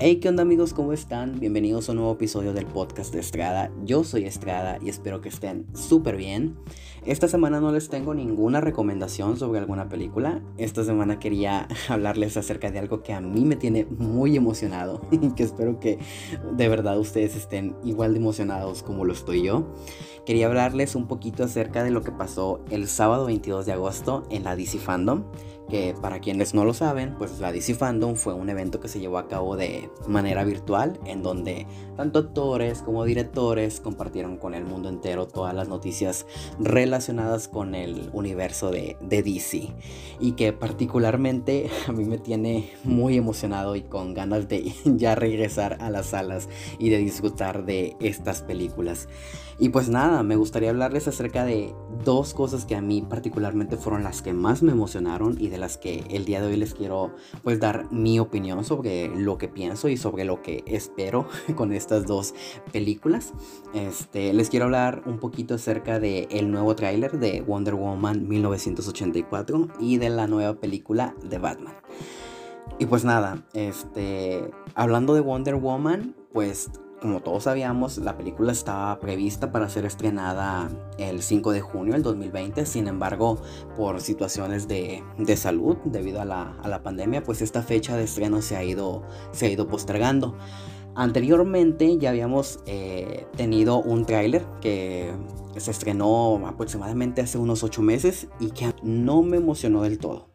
Hey, ¿qué onda amigos? ¿Cómo están? Bienvenidos a un nuevo episodio del podcast de Estrada. Yo soy Estrada y espero que estén súper bien. Esta semana no les tengo ninguna recomendación sobre alguna película. Esta semana quería hablarles acerca de algo que a mí me tiene muy emocionado y que espero que de verdad ustedes estén igual de emocionados como lo estoy yo. Quería hablarles un poquito acerca de lo que pasó el sábado 22 de agosto en la DC Fandom que para quienes no lo saben, pues la DC Fandom fue un evento que se llevó a cabo de manera virtual, en donde tanto actores como directores compartieron con el mundo entero todas las noticias relacionadas con el universo de, de DC, y que particularmente a mí me tiene muy emocionado y con ganas de ya regresar a las salas y de disfrutar de estas películas. Y pues nada, me gustaría hablarles acerca de dos cosas que a mí particularmente fueron las que más me emocionaron y de las que el día de hoy les quiero pues dar mi opinión sobre lo que pienso y sobre lo que espero con estas dos películas. Este, les quiero hablar un poquito acerca de el nuevo de Wonder Woman 1984 y de la nueva película de Batman. Y pues nada, este, hablando de Wonder Woman, pues como todos sabíamos, la película estaba prevista para ser estrenada el 5 de junio del 2020, sin embargo, por situaciones de, salud debido a la, pandemia, pues esta fecha de estreno se ha ido, se ha ido postergando. Anteriormente ya habíamos eh, tenido un tráiler que se estrenó aproximadamente hace unos 8 meses y que no me emocionó del todo.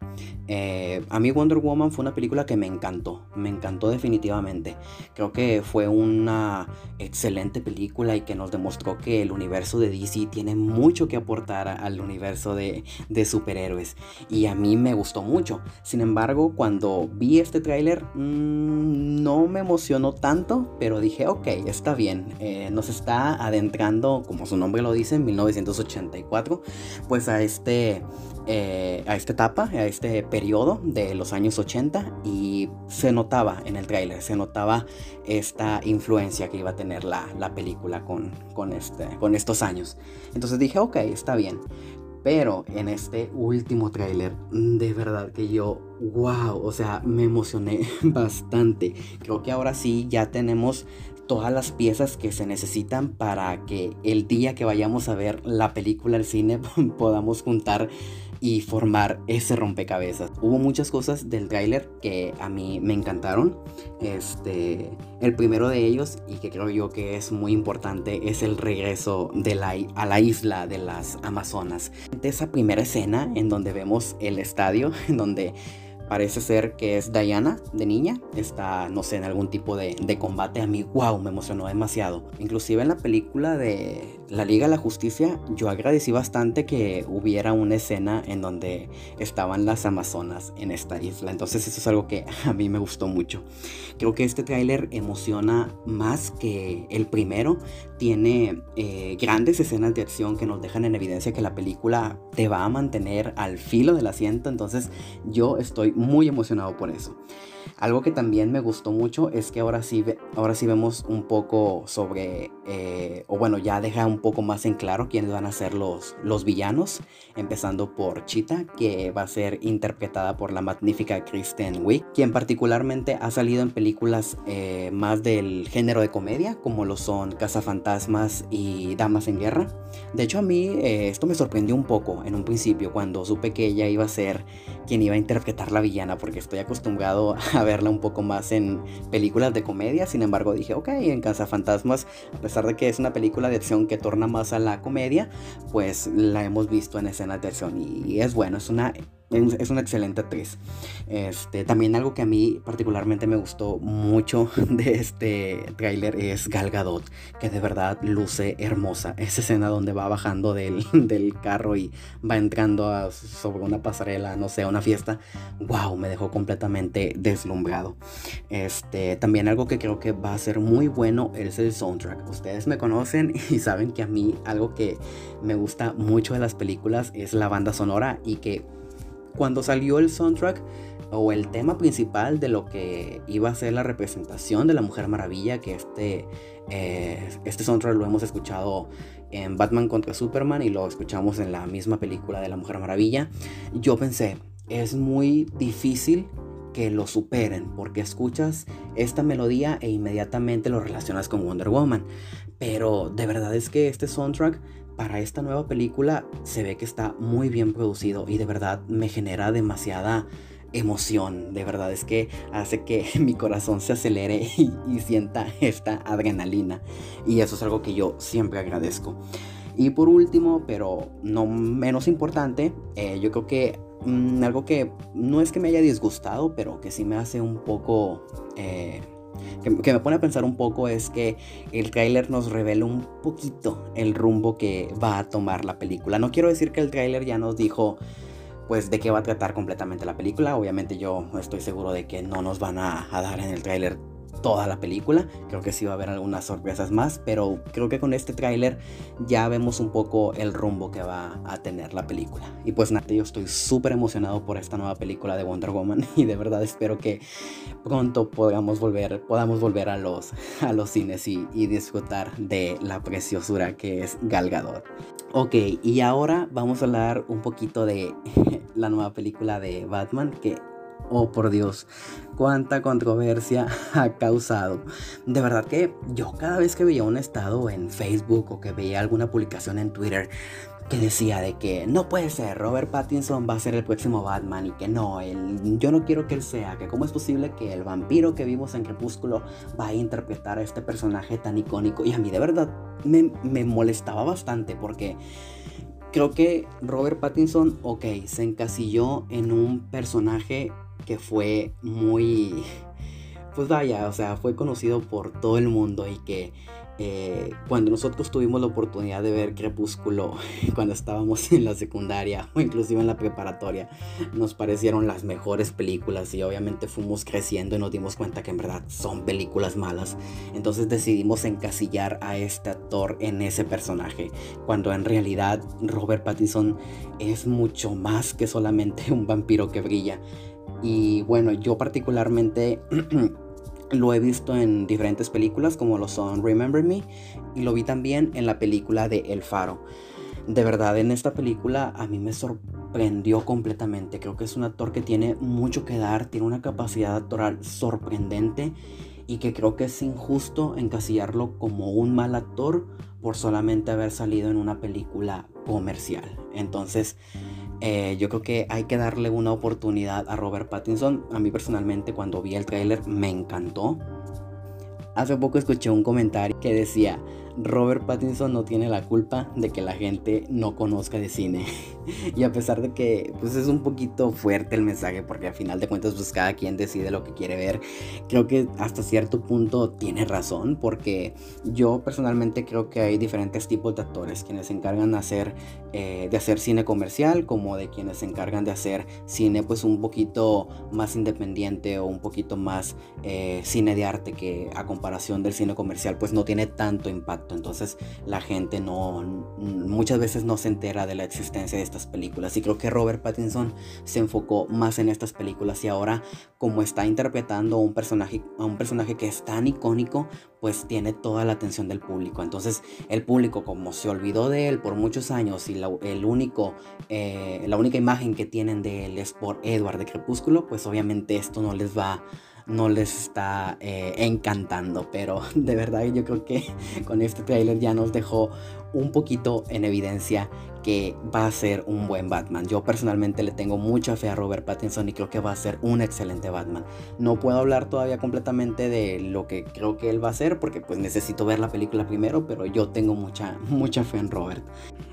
Eh, a mí Wonder Woman fue una película que me encantó, me encantó definitivamente. Creo que fue una excelente película y que nos demostró que el universo de DC tiene mucho que aportar al universo de, superhéroes. Y a mí me gustó mucho. Sin embargo, cuando vi este tráiler, mm, no me emocionó tanto, pero dije, ok, está bien. Eh, nos está adentrando, como su nombre lo dice, en 1984, pues a este eh, a esta etapa, a este periodo de los años 80 y se notaba en el tráiler, se notaba esta influencia que iba a tener la, película con, con, este, con estos años. Entonces dije, ok, está bien. Pero en este último tráiler, de verdad que yo, wow, o sea, me emocioné bastante. Creo que ahora sí ya tenemos todas las piezas que se necesitan para que el día que vayamos a ver la película al cine podamos juntar y formar ese rompecabezas. Hubo muchas cosas del tráiler que a mí me encantaron. Este, el primero de ellos y que creo yo que es muy importante es el regreso de la, a la isla de las Amazonas. De esa primera escena en donde vemos el estadio, en donde Parece ser que es Diana de niña. Está, no sé, en algún tipo de, combate. A mí, wow, me emocionó demasiado. Inclusive en la película de La Liga de la Justicia, yo agradecí bastante que hubiera una escena en donde estaban las Amazonas en esta isla. Entonces eso es algo que a mí me gustó mucho. Creo que este tráiler emociona más que el primero. Tiene eh, grandes escenas de acción que nos dejan en evidencia que la película te va a mantener al filo del asiento. Entonces yo estoy muy emocionado por eso. Algo que también me gustó mucho es que ahora sí, ahora sí vemos un poco sobre, eh, o bueno, ya deja un poco más en claro quiénes van a ser los, los villanos, empezando por Cheetah, que va a ser interpretada por la magnífica Kristen Wiig, quien particularmente ha salido en películas eh, más del género de comedia, como lo son Cazafantasmas y Damas en Guerra. De hecho, a mí eh, esto me sorprendió un poco en un principio, cuando supe que ella iba a ser quien iba a interpretar la villana, porque estoy acostumbrado a verla un poco más en películas de comedia. Sin embargo, dije, ok, en Casa Fantasmas, a pesar de que es una película de acción que torna más a la comedia, pues la hemos visto en escenas de acción y es bueno, es una es una excelente actriz. Este, también algo que a mí particularmente me gustó mucho de este tráiler es Gal Gadot, que de verdad luce hermosa. Esa escena donde va bajando del, del carro y va entrando sobre una pasarela, no sé, a una fiesta. Wow, me dejó completamente deslumbrado. Este, también algo que creo que va a ser muy bueno es el soundtrack. Ustedes me conocen y saben que a mí algo que me gusta mucho de las películas es la banda sonora y que cuando salió el soundtrack o el tema principal de lo que iba a ser la representación de la Mujer Maravilla, que este, eh, este soundtrack lo hemos escuchado en Batman contra Superman y lo escuchamos en la misma película de la Mujer Maravilla, yo pensé, es muy difícil que lo superen, porque escuchas esta melodía e inmediatamente lo relacionas con Wonder Woman. Pero de verdad es que este soundtrack para esta nueva película se ve que está muy bien producido y de verdad me genera demasiada emoción. De verdad es que hace que mi corazón se acelere y, sienta esta adrenalina. Y eso es algo que yo siempre agradezco. Y por último, pero no menos importante, eh, yo creo que mm, algo que no es que me haya disgustado, pero que sí me hace un poco... Eh, que, me pone a pensar un poco es que el tráiler nos revela un poquito el rumbo que va a tomar la película. No quiero decir que el tráiler ya nos dijo pues de qué va a tratar completamente la película. Obviamente yo estoy seguro de que no nos van a, dar en el tráiler toda la película. Creo que sí va a haber algunas sorpresas más, pero creo que con este tráiler ya vemos un poco el rumbo que va a tener la película. Y pues nada, yo estoy súper emocionado por esta nueva película de Wonder Woman y de verdad espero que pronto podamos volver, podamos volver a los, a los cines y, y disfrutar de la preciosura que es Gal Gadot. Ok, y ahora vamos a hablar un poquito de la nueva película de Batman que Oh, por Dios, cuánta controversia ha causado. De verdad que yo cada vez que veía un estado en Facebook o que veía alguna publicación en Twitter que decía de que no puede ser, Robert Pattinson va a ser el próximo Batman y que no, yo no quiero que él sea, que cómo es posible que el vampiro que vimos en Crepúsculo va a interpretar a este personaje tan icónico. Y a mí de verdad me, me molestaba bastante porque creo que Robert Pattinson, ok, se encasilló en un personaje que fue muy, pues vaya, o sea, fue conocido por todo el mundo y que eh, cuando nosotros tuvimos la oportunidad de ver Crepúsculo cuando estábamos en la secundaria o inclusive en la preparatoria, nos parecieron las mejores películas y obviamente fuimos creciendo y nos dimos cuenta que en verdad son películas malas. Entonces decidimos encasillar a este actor en ese personaje, cuando en realidad Robert Pattinson es mucho más que solamente un vampiro que brilla. Y bueno, yo particularmente lo he visto en diferentes películas como lo son Remember Me y lo vi también en la película de El Faro. De verdad, en esta película a mí me sorprendió completamente. Creo que es un actor que tiene mucho que dar, tiene una capacidad actoral sorprendente y que creo que es injusto encasillarlo como un mal actor por solamente haber salido en una película comercial. Entonces, eh, yo creo que hay que darle una oportunidad a Robert Pattinson. A mí personalmente cuando vi el tráiler me encantó. Hace poco escuché un comentario que decía, Robert Pattinson no tiene la culpa de que la gente no conozca de cine. y a pesar de que pues es un poquito fuerte el mensaje porque al final de cuentas pues cada quien decide lo que quiere ver, creo que hasta cierto punto tiene razón porque yo personalmente creo que hay diferentes tipos de actores quienes se encargan de hacer, eh, de hacer cine comercial como de quienes se encargan de hacer cine pues un poquito más independiente o un poquito más eh, cine de arte que a comparación del cine comercial pues no tiene tanto impacto entonces la gente no, muchas veces no se entera de la existencia de estas películas. Y creo que Robert Pattinson se enfocó más en estas películas y ahora como está interpretando un personaje, a un personaje que es tan icónico, pues tiene toda la atención del público. Entonces el público como se olvidó de él por muchos años y la, el único, eh, la única imagen que tienen de él es por Edward de Crepúsculo, pues obviamente esto no les va no les está eh, encantando. Pero de verdad yo creo que con este trailer ya nos dejó un poquito en evidencia que va a ser un buen Batman. Yo personalmente le tengo mucha fe a Robert Pattinson y creo que va a ser un excelente Batman. No puedo hablar todavía completamente de lo que creo que él va a hacer porque pues necesito ver la película primero, pero yo tengo mucha mucha fe en Robert.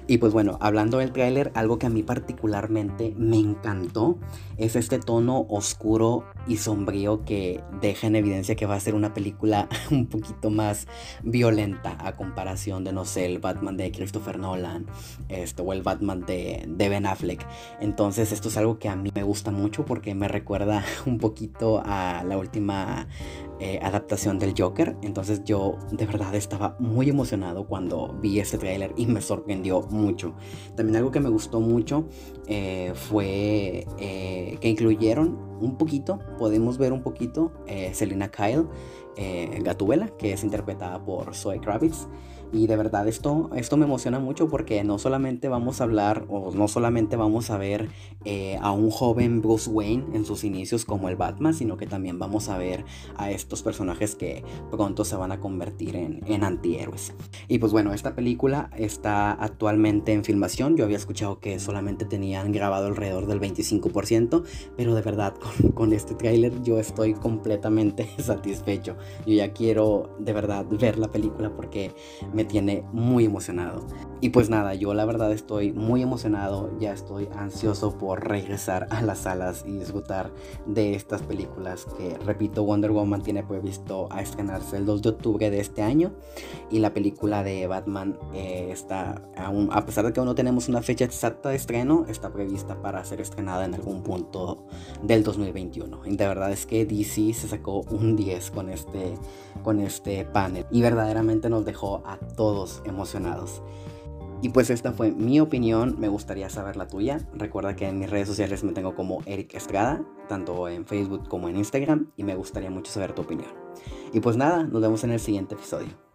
Y pues bueno, hablando del tráiler, algo que a mí particularmente me encantó es este tono oscuro y sombrío que deja en evidencia que va a ser una película un poquito más violenta a comparación de no sé, el Batman de Christopher Nolan, esto o el Batman de, Ben Affleck. Entonces esto es algo que a mí me gusta mucho porque me recuerda un poquito a la última eh, adaptación del Joker. Entonces yo de verdad estaba muy emocionado cuando vi este tráiler y me sorprendió mucho. También algo que me gustó mucho eh, fue eh, que incluyeron un poquito, podemos ver un poquito, Selena Kyle, Gatubela, que es interpretada por Zoe Kravitz. Y de verdad esto, esto me emociona mucho porque no solamente vamos a hablar o no solamente vamos a ver eh, a un joven Bruce Wayne en sus inicios como el Batman, sino que también vamos a ver a estos personajes que pronto se van a convertir en, en antihéroes. Y pues bueno, esta película está actualmente en filmación. Yo había escuchado que solamente tenían grabado alrededor del 25%, pero de verdad con, con este tráiler yo estoy completamente satisfecho. Yo ya quiero de verdad ver la película porque me tiene muy emocionado. Y pues nada, yo la verdad estoy muy emocionado, ya estoy ansioso por regresar a las salas y disfrutar de estas películas que, repito, Wonder Woman tiene previsto a estrenarse el 2 de octubre de este año y la película de Batman eh, está, aún, a pesar de que aún no tenemos una fecha exacta de estreno, está prevista para ser estrenada en algún punto del 2021. Y de verdad es que DC se sacó un 10 con este, con este panel y verdaderamente nos dejó a todos emocionados. Y pues esta fue mi opinión, me gustaría saber la tuya. Recuerda que en mis redes sociales me tengo como Eric Estrada, tanto en Facebook como en Instagram, y me gustaría mucho saber tu opinión. Y pues nada, nos vemos en el siguiente episodio.